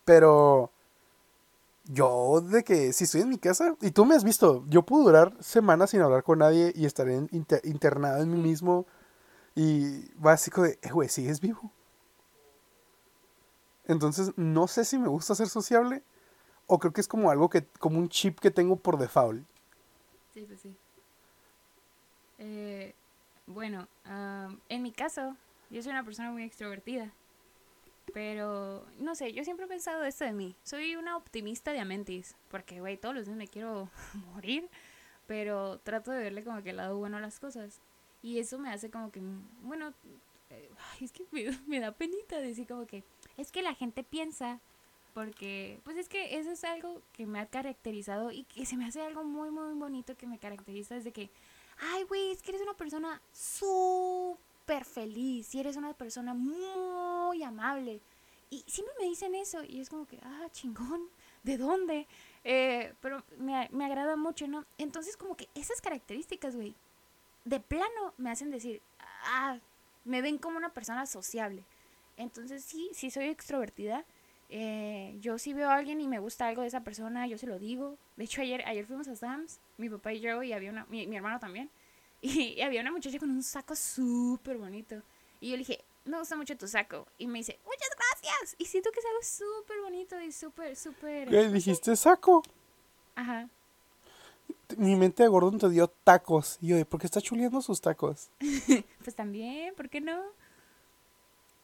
[SPEAKER 2] Pero yo de que si estoy en mi casa, y tú me has visto, yo puedo durar semanas sin hablar con nadie y estaré internado en mí mismo y básico de, eh, güey, es vivo. Entonces, no sé si me gusta ser sociable o creo que es como algo que, como un chip que tengo por default.
[SPEAKER 1] Sí, pues sí. Eh, bueno, en mi caso, yo soy una persona muy extrovertida. Pero, no sé, yo siempre he pensado esto de mí. Soy una optimista de Amentis. Porque, güey, todos los días me quiero [LAUGHS] morir. Pero trato de verle como que el lado bueno a las cosas. Y eso me hace como que, bueno, eh, es que [LAUGHS] me, da penita decir como que, es que la gente piensa, porque, pues es que eso es algo que me ha caracterizado y que se me hace algo muy, muy bonito que me caracteriza desde que, ay, güey, es que eres una persona súper feliz y eres una persona muy amable. Y siempre me dicen eso y es como que, ah, chingón, ¿de dónde? Eh, pero me, me agrada mucho, ¿no? Entonces como que esas características, güey, de plano me hacen decir, ah, me ven como una persona sociable. Entonces sí, sí soy extrovertida. Eh, yo si veo a alguien y me gusta algo de esa persona, yo se lo digo. De hecho, ayer, ayer fuimos a Sam's, mi papá y yo, y había una, mi, hermano también. [LAUGHS] Y, había una muchacha con un saco súper bonito. Y yo le dije, me gusta mucho tu saco. Y me dice, muchas gracias. Y siento que es algo súper bonito y súper, súper...
[SPEAKER 2] ¿Qué dijiste saco? Ajá mi mente de gordón te dio tacos. Y yo, ¿por qué está chuleando sus tacos? [LAUGHS]
[SPEAKER 1] pues también, ¿por qué no?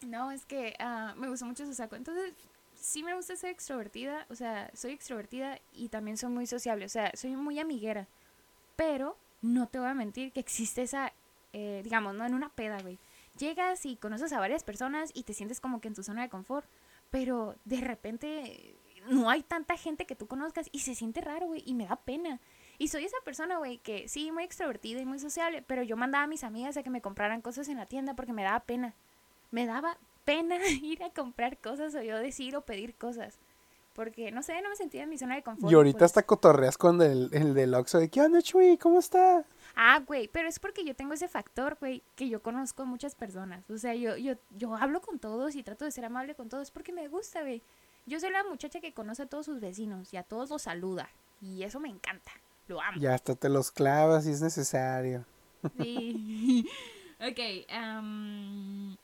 [SPEAKER 1] No, es que uh, me gusta mucho su saco. Entonces, sí me gusta ser extrovertida. O sea, soy extrovertida y también soy muy sociable. O sea, soy muy amiguera. Pero no te voy a mentir que existe esa, eh, digamos, no en una peda, güey. Llegas y conoces a varias personas y te sientes como que en tu zona de confort. Pero de repente no hay tanta gente que tú conozcas y se siente raro, güey. Y me da pena. Y soy esa persona, güey, que sí, muy extrovertida y muy sociable, pero yo mandaba a mis amigas a que me compraran cosas en la tienda porque me daba pena. Me daba pena [LAUGHS] ir a comprar cosas o yo decir o pedir cosas. Porque, no sé, no me sentía en mi zona de confort.
[SPEAKER 2] Y ahorita pues. hasta cotorreas con el, el del Oxxo de, ¿qué onda, Chuy? ¿Cómo está?
[SPEAKER 1] Ah, güey, pero es porque yo tengo ese factor, güey, que yo conozco a muchas personas. O sea, yo, yo, yo hablo con todos y trato de ser amable con todos porque me gusta, güey. Yo soy la muchacha que conoce a todos sus vecinos y a todos los saluda. Y eso me encanta. Lo amo.
[SPEAKER 2] Ya hasta te los clavas si es necesario.
[SPEAKER 1] Sí. [LAUGHS] ok. [LAUGHS] Um...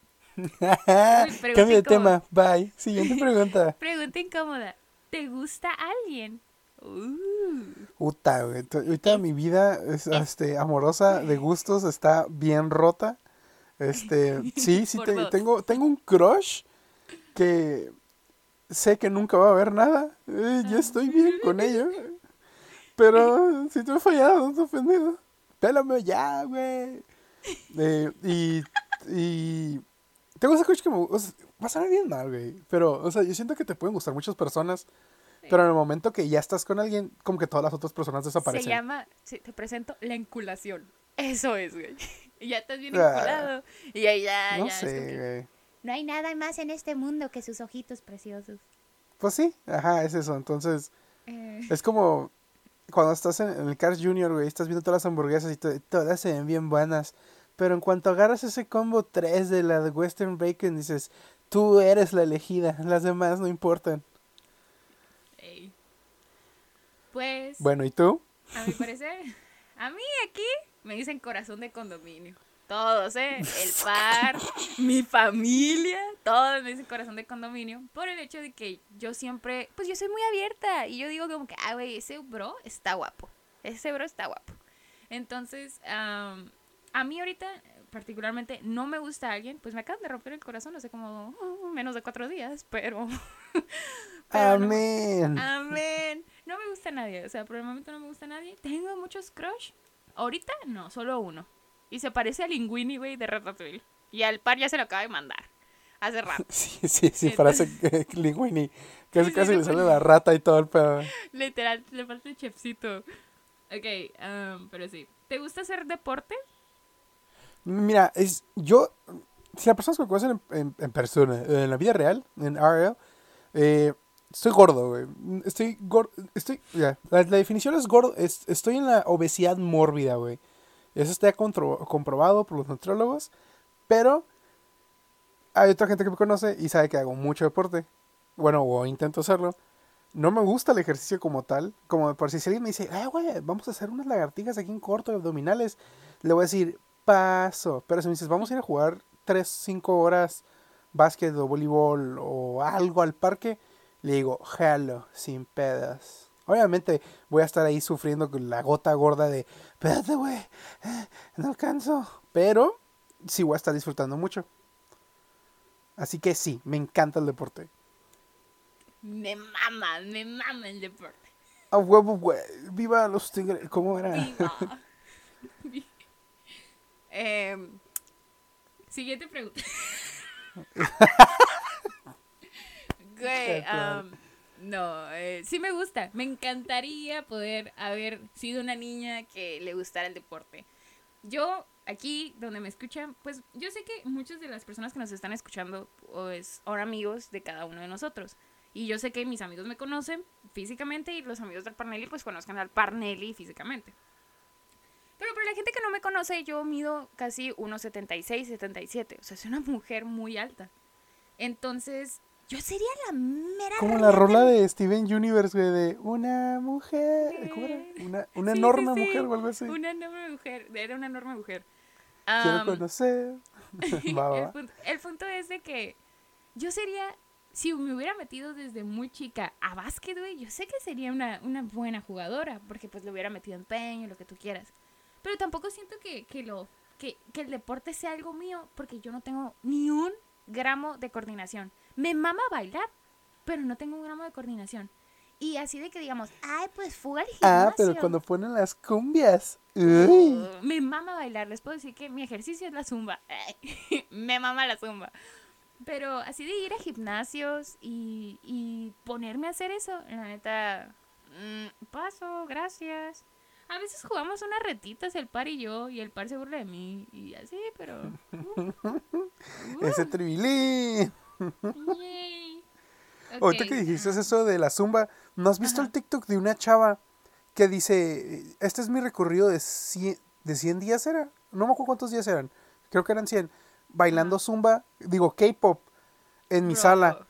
[SPEAKER 2] Cambio de tema. Bye. Siguiente [LAUGHS] pregunta.
[SPEAKER 1] pregunta incómoda. ¿Te gusta alguien?
[SPEAKER 2] Uh. Ahorita mi vida es, este, amorosa de gustos está bien rota. Este, sí, sí, tengo, tengo un crush que sé que nunca va a haber nada. Eh, yo estoy bien con ello. Pero si te he fallado, no te he ofendido. Pélame ya, güey. Eh, y, y tengo ese coche que me o sea, va a salir bien mal, güey. Pero, o sea, yo siento que te pueden gustar muchas personas. Pero en el momento que ya estás con alguien, como que todas las otras personas desaparecen.
[SPEAKER 1] Se llama, te presento, la enculación. Eso es, güey. [LAUGHS] Y ya estás bien ah. enculado. Y ahí ya,
[SPEAKER 2] no ya. Sé, güey.
[SPEAKER 1] No hay nada más en este mundo que sus ojitos preciosos.
[SPEAKER 2] Pues sí, ajá, es eso. Entonces, eh. es como cuando estás en, el Cars Junior, güey, estás viendo todas las hamburguesas y todas se ven bien buenas. Pero en cuanto agarras ese combo 3 de la Western Bacon, dices, tú eres la elegida, [LAUGHS] las demás no importan.
[SPEAKER 1] Pues.
[SPEAKER 2] Bueno, ¿y tú?
[SPEAKER 1] A mi parecer, a mí aquí me dicen corazón de condominio. Todos, ¿eh? El [LAUGHS] par, mi familia, todos me dicen corazón de condominio. Por el hecho de que yo siempre, pues yo soy muy abierta. Y yo digo como que, ah, güey, ese bro está guapo. Ese bro está guapo. Entonces, a mí ahorita particularmente no me gusta alguien, pues me acaban de romper el corazón hace como uh, menos de cuatro días, pero... [LAUGHS]
[SPEAKER 2] amén.
[SPEAKER 1] amén. No me gusta nadie, o sea, por el momento no me gusta nadie. Tengo muchos crush. Ahorita no, solo uno. Y se parece a Linguini, güey, de Ratatouille. Y al par ya se lo acaba de mandar. Hace rato. [LAUGHS]
[SPEAKER 2] Sí, sí, sí, parece [LAUGHS] Linguini. Casi, casi le sale la rata y todo el pedo.
[SPEAKER 1] Literal, le falta el chefcito. Ok, um, pero sí. ¿Te gusta hacer deporte?
[SPEAKER 2] Mira, es yo, si las personas me conocen en, persona, en la vida real, en RL, eh, estoy gordo, güey. Estoy gordo, estoy, ya, la, definición es gordo, es, estoy en la obesidad mórbida, güey. Eso está comprobado por los nutriólogos, pero hay otra gente que me conoce y sabe que hago mucho deporte. Bueno, o intento hacerlo. No me gusta el ejercicio como tal. Como por si alguien me dice, ay, güey, vamos a hacer unas lagartijas aquí en corto, abdominales. Le voy a decir, paso. Pero si me dices, vamos a ir a jugar 3, 5 horas básquet o voleibol o algo al parque, le digo, jalo, sin pedas. Obviamente voy a estar ahí sufriendo con la gota gorda de, espérate, güey, no alcanzo. Pero sí voy a estar disfrutando mucho. Así que sí, me encanta el deporte.
[SPEAKER 1] Me mama, me mama el deporte.
[SPEAKER 2] A huevo, güey. Viva los tigres. ¿Cómo era? [LAUGHS]
[SPEAKER 1] Eh, siguiente pregunta. [LAUGHS] no, eh, sí me gusta. Me encantaría poder haber sido una niña que le gustara el deporte. Yo, aquí donde me escuchan, pues yo sé que muchas de las personas que nos están escuchando pues, son amigos de cada uno de nosotros. Y yo sé que mis amigos me conocen físicamente y los amigos del Parnelli pues conozcan al Parnelli físicamente. Pero para la gente que no me conoce, yo mido casi 1,76, 77. O sea, soy una mujer muy alta. Entonces, yo sería la mera.
[SPEAKER 2] Como la rola de Steven Universe, güey, de una mujer. ¿Cómo era? Una, una enorme mujer o algo así.
[SPEAKER 1] Una enorme mujer. Era una enorme mujer.
[SPEAKER 2] Quiero conocer. [LAUGHS]
[SPEAKER 1] El, punto, es de que yo sería. Si me hubiera metido desde muy chica a básquet, güey, yo sé que sería una, una buena jugadora. Porque pues le hubiera metido empeño, lo que tú quieras. Pero tampoco siento que, que lo, que, que, el deporte sea algo mío, porque yo no tengo ni un gramo de coordinación. Me mama bailar, pero no tengo un gramo de coordinación. Y así de que digamos, ay, pues fuga al
[SPEAKER 2] Ah, pero cuando ponen las cumbias.
[SPEAKER 1] Uh, me mama bailar. Les puedo decir que mi ejercicio es la zumba. [LAUGHS] me mama la zumba. Pero así de ir a gimnasios y, y ponerme a hacer eso, la neta, mm, paso, gracias. A veces jugamos unas retitas el par y yo, y el par se burla de mí, y así, pero... [LAUGHS]
[SPEAKER 2] Uh, Ese uh. Tribilín. Ahorita que dijiste eso de la zumba, ¿no has visto el TikTok de una chava que dice, este es mi recorrido de 100, de 100 días era? No me acuerdo cuántos días eran, creo que eran 100, bailando zumba, digo K-pop, en mi sala.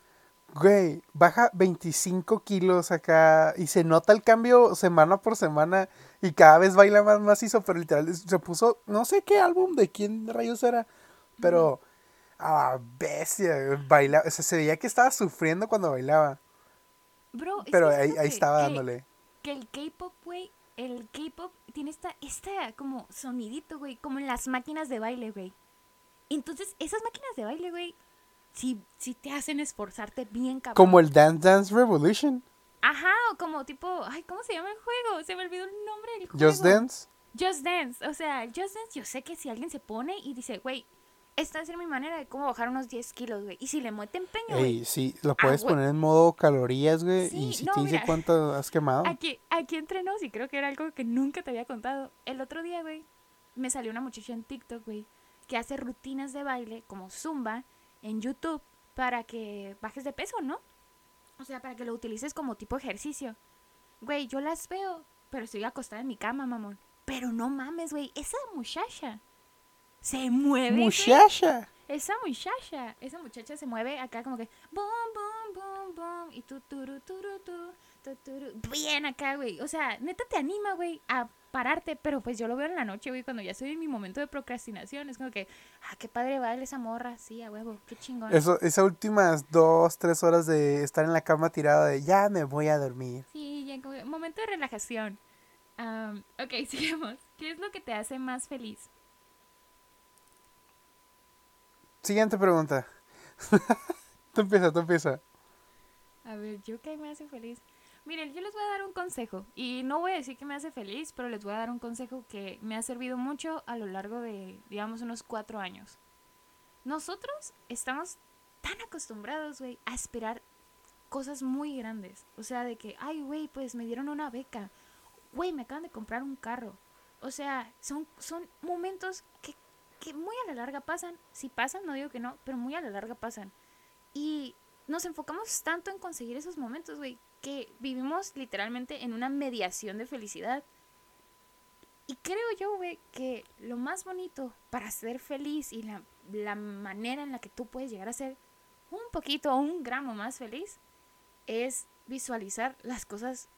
[SPEAKER 2] Güey, baja 25 kilos acá y se nota el cambio semana por semana y cada vez baila más macizo, pero literal se puso, no sé qué álbum de quién rayos era, pero ah, bestia, baila, o sea, se veía que estaba sufriendo cuando bailaba.
[SPEAKER 1] Bro,
[SPEAKER 2] pero ahí, ahí estaba dándole.
[SPEAKER 1] Que el K-pop, güey, el K-pop tiene esta, esta como sonidito, güey, como en las máquinas de baile, güey. Entonces, esas máquinas de baile, güey, sí, sí te hacen esforzarte bien, cabrón.
[SPEAKER 2] Como el Dance Dance Revolution.
[SPEAKER 1] Ajá, o como tipo, ay, ¿cómo se llama el juego? Se me olvidó el nombre del juego.
[SPEAKER 2] Just Dance.
[SPEAKER 1] Just Dance, o sea, Just Dance, yo sé que si alguien se pone y dice, güey, esta es mi manera de cómo bajar unos 10 kilos, güey. Y si le mete empeño, güey.
[SPEAKER 2] Ey, sí, lo puedes poner en modo calorías, güey.
[SPEAKER 1] Sí,
[SPEAKER 2] y si
[SPEAKER 1] no,
[SPEAKER 2] te dice
[SPEAKER 1] mira.
[SPEAKER 2] cuánto has quemado.
[SPEAKER 1] Aquí, aquí entre nos, y creo que era algo que nunca te había contado. El otro día, güey, me salió una muchacha en TikTok, güey, que hace rutinas de baile como Zumba en YouTube para que bajes de peso, ¿no? O sea, para que lo utilices como tipo ejercicio. Güey, yo las veo, pero estoy acostada en mi cama, mamón. Pero no mames, güey, esa muchacha se mueve.
[SPEAKER 2] Muchacha.
[SPEAKER 1] Esa muchacha, esa muchacha se mueve acá como que boom, boom, boom, boom, y tú, turu, turu, tu, tu, turu, bien acá, güey. O sea, neta te anima, güey, a pararte, pero pues yo lo veo en la noche, güey, cuando ya estoy en mi momento de procrastinación. Es como que, ah, qué padre baila esa morra, sí, a huevo, qué chingón.
[SPEAKER 2] Eso, esas últimas dos, tres horas de estar en la cama tirado de ya me voy a dormir.
[SPEAKER 1] Sí, ya como momento de relajación. Am, ok, [LAUGHS] sigamos. ¿Qué es lo que te hace más feliz?
[SPEAKER 2] Siguiente pregunta. [LAUGHS] tú empieza, tú empieza.
[SPEAKER 1] A ver, ¿yo qué me hace feliz? Miren, yo les voy a dar un consejo. Y no voy a decir que me hace feliz, pero les voy a dar un consejo que me ha servido mucho a lo largo de, digamos, unos cuatro años. Nosotros estamos tan acostumbrados, güey, a esperar cosas muy grandes. O sea, de que, ay, güey, pues me dieron una beca. Güey, me acaban de comprar un carro. O sea, son, son momentos que, que muy a la larga pasan. Si pasan, no digo que no, pero muy a la larga pasan. Y nos enfocamos tanto en conseguir esos momentos, güey, que vivimos literalmente en una mediación de felicidad. Y creo yo, güey, que lo más bonito para ser feliz y la, la manera en la que tú puedes llegar a ser un poquito o un gramo más feliz es visualizar las cosas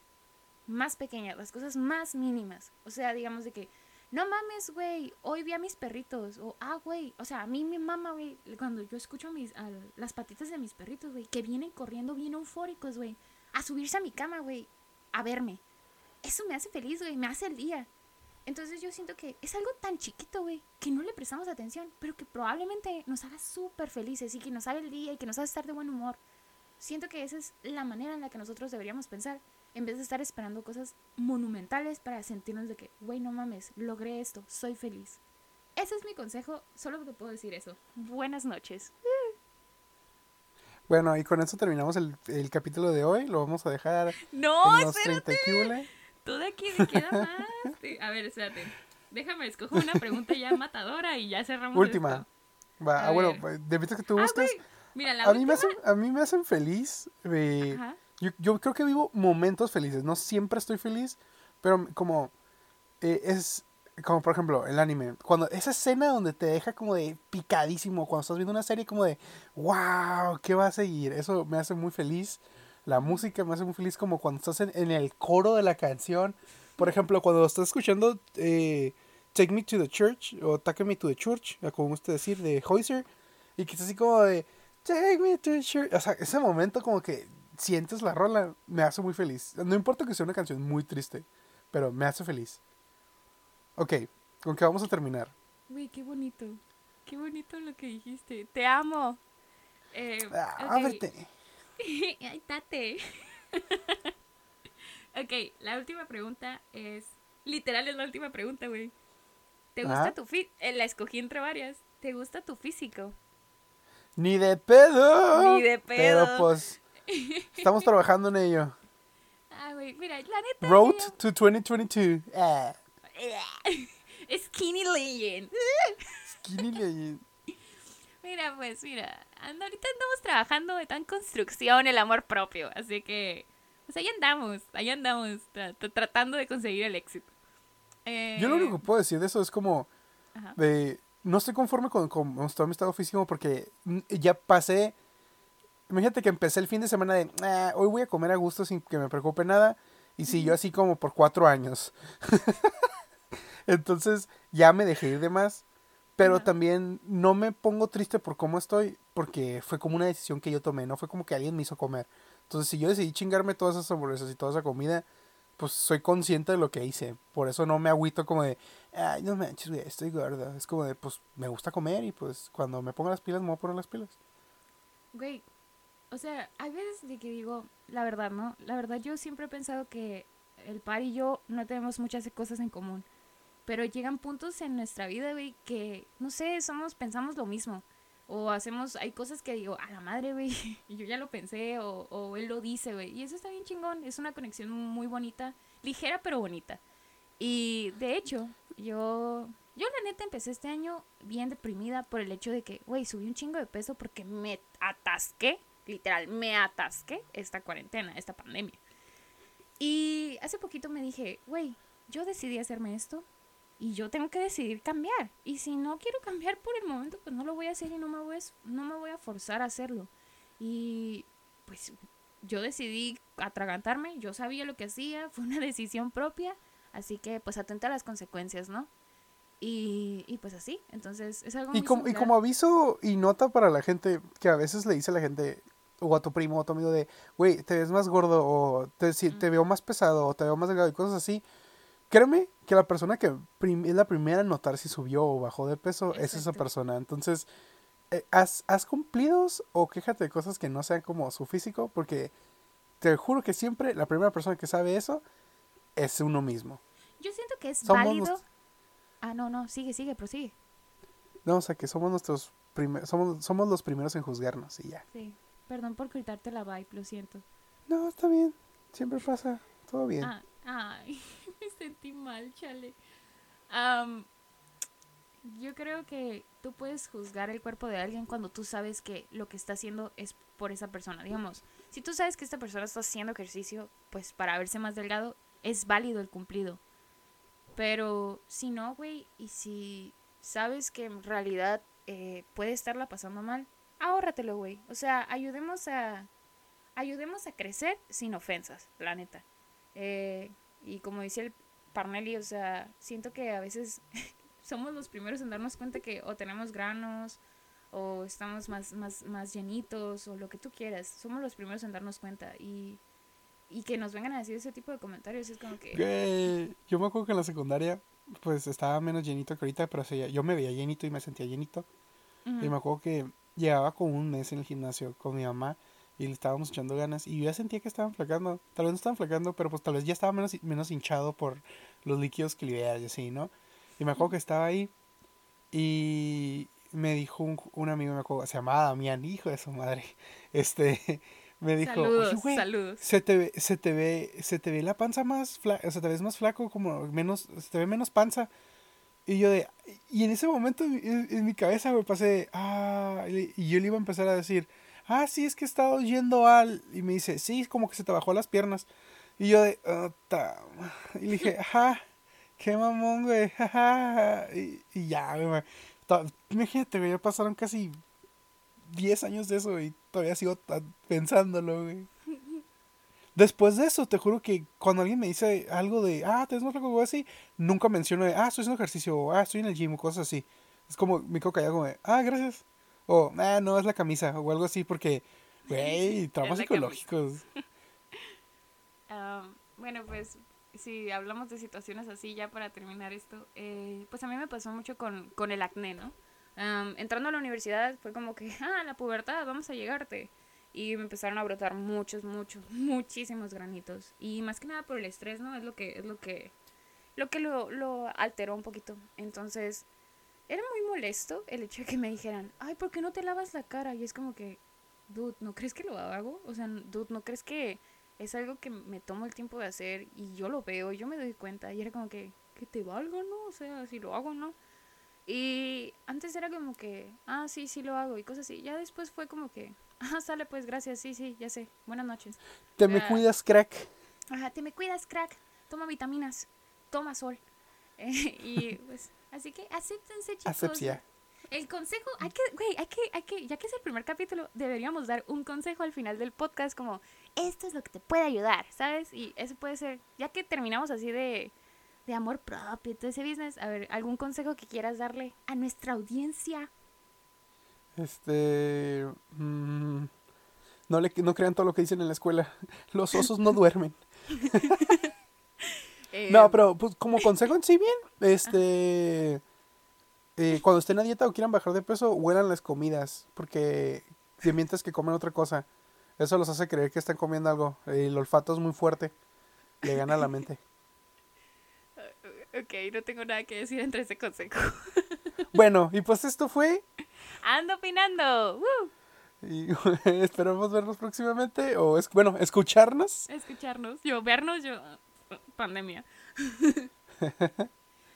[SPEAKER 1] más pequeñas, las cosas más mínimas. O sea, digamos de que, no mames, güey, hoy vi a mis perritos. O, ah, güey, o sea, a mí mi mamá, güey, cuando yo escucho mis, las patitas de mis perritos, güey, que vienen corriendo bien eufóricos, güey, a subirse a mi cama, güey, a verme. Eso me hace feliz, güey, me hace el día. Entonces yo siento que es algo tan chiquito, güey, que no le prestamos atención, pero que probablemente nos haga súper felices y que nos haga el día y que nos haga estar de buen humor. Siento que esa es la manera en la que nosotros deberíamos pensar, en vez de estar esperando cosas monumentales para sentirnos de que, güey, no mames, logré esto, soy feliz. Ese es mi consejo, solo te puedo decir eso. Buenas noches.
[SPEAKER 2] Bueno, y con eso terminamos el, el capítulo de hoy. Lo vamos a dejar
[SPEAKER 1] No,
[SPEAKER 2] en los
[SPEAKER 1] espérate.
[SPEAKER 2] 30 cúbole.
[SPEAKER 1] Tú de aquí me queda más. Sí, A ver, espérate. Déjame, escojo una pregunta ya matadora y ya cerramos.
[SPEAKER 2] Última. Va, ah, bueno, de vista que tú
[SPEAKER 1] Ah, güey, Mira, la
[SPEAKER 2] a, mí me
[SPEAKER 1] última-
[SPEAKER 2] hacen, a mí me hacen feliz. eh,
[SPEAKER 1] Ajá.
[SPEAKER 2] Yo, creo que vivo momentos felices. No siempre estoy feliz, pero como eh, es como por ejemplo el anime. Cuando esa escena donde te deja como de picadísimo, cuando estás viendo una serie como de wow, ¿qué va a seguir? Eso me hace muy feliz. La música me hace muy feliz como cuando estás en, el coro de la canción. Por ejemplo, cuando estás escuchando eh, Take Me to the Church o Take Me to the Church, como gusta decir, de Hoiser, y que es así como de Take Me to the Church. O sea, ese momento como que sientes la rola, me hace muy feliz. No importa que sea una canción muy triste, pero me hace feliz. Ok, ¿con qué vamos a terminar?
[SPEAKER 1] Güey, qué bonito. Qué bonito lo que dijiste. Te amo. Eh,
[SPEAKER 2] Ah,
[SPEAKER 1] ok.
[SPEAKER 2] ábrete. [LAUGHS]
[SPEAKER 1] Ay, tate. [LAUGHS] ok, la última pregunta es. Literal es la última pregunta, güey. ¿Te gusta
[SPEAKER 2] Ajá.
[SPEAKER 1] tu físico? la escogí entre varias. ¿Te gusta tu físico?
[SPEAKER 2] Ni de pedo.
[SPEAKER 1] Ni de
[SPEAKER 2] Pero
[SPEAKER 1] pedo.
[SPEAKER 2] pues, estamos trabajando en ello.
[SPEAKER 1] Ah, güey, mira, la neta.
[SPEAKER 2] Road
[SPEAKER 1] yo-
[SPEAKER 2] to 2022. Ah, [LAUGHS]
[SPEAKER 1] Skinny Legend.
[SPEAKER 2] skinny legend.
[SPEAKER 1] Mira, pues, mira. ando- ahorita andamos trabajando de tan construcción el amor propio. Así que. Pues ahí andamos. Ahí andamos. tra- tra- tratando de conseguir el éxito. Eh,
[SPEAKER 2] Yo lo único que puedo decir de eso es como
[SPEAKER 1] ajá.
[SPEAKER 2] de no estoy conforme con, con está mi estado físico porque ya pasé imagínate que empecé el fin de semana de "Ah, hoy voy a comer a gusto sin que me preocupe nada y siguió así como por cuatro años [LAUGHS] entonces ya me dejé ir de más pero
[SPEAKER 1] Ajá.
[SPEAKER 2] también no me pongo triste por cómo estoy porque fue como una decisión que yo tomé no fue como que alguien me hizo comer entonces si yo decidí chingarme todas esas hamburguesas y toda esa comida pues soy consciente de lo que hice. Por eso no me agüito como de, ay, no manches, güey, estoy gorda. Es como de, pues me gusta comer y pues cuando me ponga las pilas me voy a poner las pilas.
[SPEAKER 1] Güey, o sea, hay veces de que digo, la verdad, ¿no? La verdad yo siempre he pensado que el par y yo no tenemos muchas cosas en común. Pero llegan puntos en nuestra vida, güey, que, no sé, somos, pensamos lo mismo. O hacemos, hay cosas que digo, a la madre, güey, [LAUGHS] y yo ya lo pensé, o, o él lo dice, güey. Y eso está bien chingón, es una conexión muy bonita, ligera pero bonita. Y de hecho, yo, yo la neta empecé este año bien deprimida por el hecho de que, güey, subí un chingo de peso porque me atasqué, literal, me atasqué esta cuarentena, esta pandemia. Y hace poquito me dije, güey, yo decidí hacerme esto y yo tengo que decidir cambiar. Y si no quiero cambiar por el momento, pues no lo voy a hacer y no me voy a, no me voy a forzar a hacerlo. Y pues yo decidí atragantarme, yo sabía lo que hacía, [LAUGHS] fue una decisión propia, así que pues atenta a las consecuencias, ¿no? Y, y pues así, entonces es algo
[SPEAKER 2] y como, y como aviso y nota para la gente que a veces le dice a la gente, o a tu primo o a tu amigo de, güey, te ves más gordo o te, te veo más pesado o te veo más delgado y cosas así. Créeme que la persona que es la primera en notar si subió o bajó de peso es esa persona. Entonces, eh, haz, haz, cumplidos o quéjate de cosas que no sean como su físico, porque te juro que siempre la primera persona que sabe eso es uno mismo.
[SPEAKER 1] Yo siento que es válido. Ah, no, no, sigue, sigue, prosigue.
[SPEAKER 2] No, o sea, que somos nuestros somos, somos los primeros en juzgarnos y ya.
[SPEAKER 1] Sí. Perdón por gritarte la vibe, lo siento.
[SPEAKER 2] No, está bien. Siempre pasa. Todo bien.
[SPEAKER 1] Ah, ay, [LAUGHS] me sentí mal, chale. yo creo que tú puedes juzgar el cuerpo de alguien cuando tú sabes que lo que está haciendo es por esa persona. Digamos, si tú sabes que esta persona está haciendo ejercicio, pues para verse más delgado, es válido el cumplido. Pero si no, güey, y si sabes que en realidad eh, puede estarla pasando mal, ahórratelo, güey. O sea, ayudemos a, ayudemos a crecer sin ofensas, la neta. Eh, y como dice el Parnelli, o sea, siento que a veces [LAUGHS] somos los primeros en darnos cuenta que o tenemos granos o estamos más, más, más llenitos o lo que tú quieras. Somos los primeros en darnos cuenta y, y que nos vengan a decir ese tipo de comentarios es como que...
[SPEAKER 2] Yo me acuerdo que en la secundaria pues estaba menos llenito que ahorita, pero yo me veía llenito y me sentía llenito. Y me acuerdo que llevaba como un mes en el gimnasio con mi mamá y le estábamos echando ganas y yo ya sentía que estaban flacando. Tal vez no estaban flacando, pero pues tal vez ya estaba menos, menos hinchado por los líquidos que liberas y así, ¿no? Y me acuerdo que estaba ahí y me dijo un, amigo, me acuerdo, se llamaba Damián, hijo de su madre, [LAUGHS] este, me dijo,
[SPEAKER 1] saludos, saludos.
[SPEAKER 2] Se te, ve, se te ve, se te ve la panza más flaca, o sea, te ves más flaco, como menos, se te ve menos panza. Y yo de, y en ese momento en, mi cabeza me pasé, ah, y yo le iba a empezar a decir, ah, sí, es que he estado yendo al, y me dice, sí, como que se te bajó las piernas. Y yo de, oh, y le dije, ajá, qué mamón, güey, [LAUGHS] y, y ya, güey, imagínate, güey, ya pasaron casi 10 años de eso y todavía sigo pensándolo, güey. Después de eso, te juro que cuando alguien me dice algo de, ah, te ves más flaco así, nunca menciono de, ah, estoy haciendo ejercicio, o ah, estoy en el gym, o cosas así. Es como, me quedo callado como de, ah, gracias. O, ah, no, es la camisa, o algo así, porque, güey, [LAUGHS] traumas psicológicos. [LAUGHS]
[SPEAKER 1] Bueno, pues, si hablamos de situaciones así, ya para terminar esto, eh, pues a mí me pasó mucho con, con el acné, ¿no? entrando a la universidad fue como que, ah, la pubertad, vamos a llegarte y me empezaron a brotar muchos, muchos, muchísimos granitos. Y más que nada por el estrés, ¿no? Es lo que, es lo que, lo que lo, lo alteró un poquito. Entonces, era muy molesto el hecho de que me dijeran, ay, ¿por qué no te lavas la cara? Y es como que, dude, ¿no crees que lo hago? O sea, dude, ¿no crees que es algo que me tomo el tiempo de hacer y yo lo veo, yo me doy cuenta? Y era como que, que te valga, ¿no? O sea, si lo hago, ¿no? Y antes era como que, ah, sí, sí lo hago y cosas así. Ya después fue como que, Ah, sale pues, gracias. Sí, sí, ya sé. Buenas noches.
[SPEAKER 2] Te me cuidas, crack.
[SPEAKER 1] Ajá, te me cuidas, crack. Toma vitaminas. Toma sol. [LAUGHS] y pues, así que acéptense, chicos. Asepsia. El consejo, hay que, güey, hay que, hay que, ya que es el primer capítulo, deberíamos dar un consejo al final del podcast como, esto es lo que te puede ayudar, ¿sabes? Y eso puede ser, ya que terminamos así de, de amor propio y todo ese business, a ver, algún consejo que quieras darle a nuestra audiencia.
[SPEAKER 2] Este. Mm, no, le, no crean todo lo que dicen en la escuela. [LAUGHS] Los osos no duermen. [LAUGHS] no, pero pues, como consejo en sí, bien. Este. Eh, cuando estén a dieta o quieran bajar de peso, huelan las comidas. Porque mientras que comen otra cosa. Eso los hace creer que están comiendo algo. El olfato es muy fuerte. Le gana la mente. [LAUGHS]
[SPEAKER 1] Ok, no tengo nada que decir entre ese consejo.
[SPEAKER 2] Bueno, y pues esto fue.
[SPEAKER 1] Ando opinando.
[SPEAKER 2] Y [LAUGHS] esperamos vernos próximamente. O es bueno, escucharnos.
[SPEAKER 1] Escucharnos. Yo, vernos, yo. Pandemia. [LAUGHS]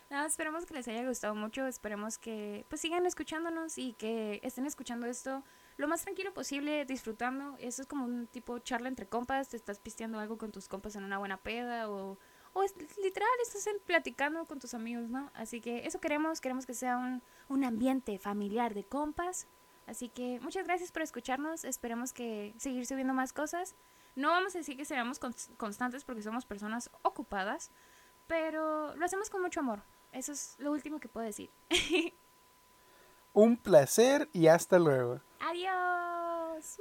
[SPEAKER 1] Nada, esperemos que les haya gustado mucho. Esperemos que pues sigan escuchándonos y que estén escuchando esto lo más tranquilo posible, disfrutando. Eso es como un tipo charla entre compas. Te estás pisteando algo con tus compas en una buena peda o o es, literal estás platicando con tus amigos, ¿no? Así que eso queremos, queremos que sea un, un ambiente familiar de compas. Así que muchas gracias por escucharnos, esperemos que seguir subiendo más cosas. No vamos a decir que seamos constantes porque somos personas ocupadas, pero lo hacemos con mucho amor. Eso es lo último que puedo decir. [LAUGHS]
[SPEAKER 2] un placer y hasta luego.
[SPEAKER 1] Adiós.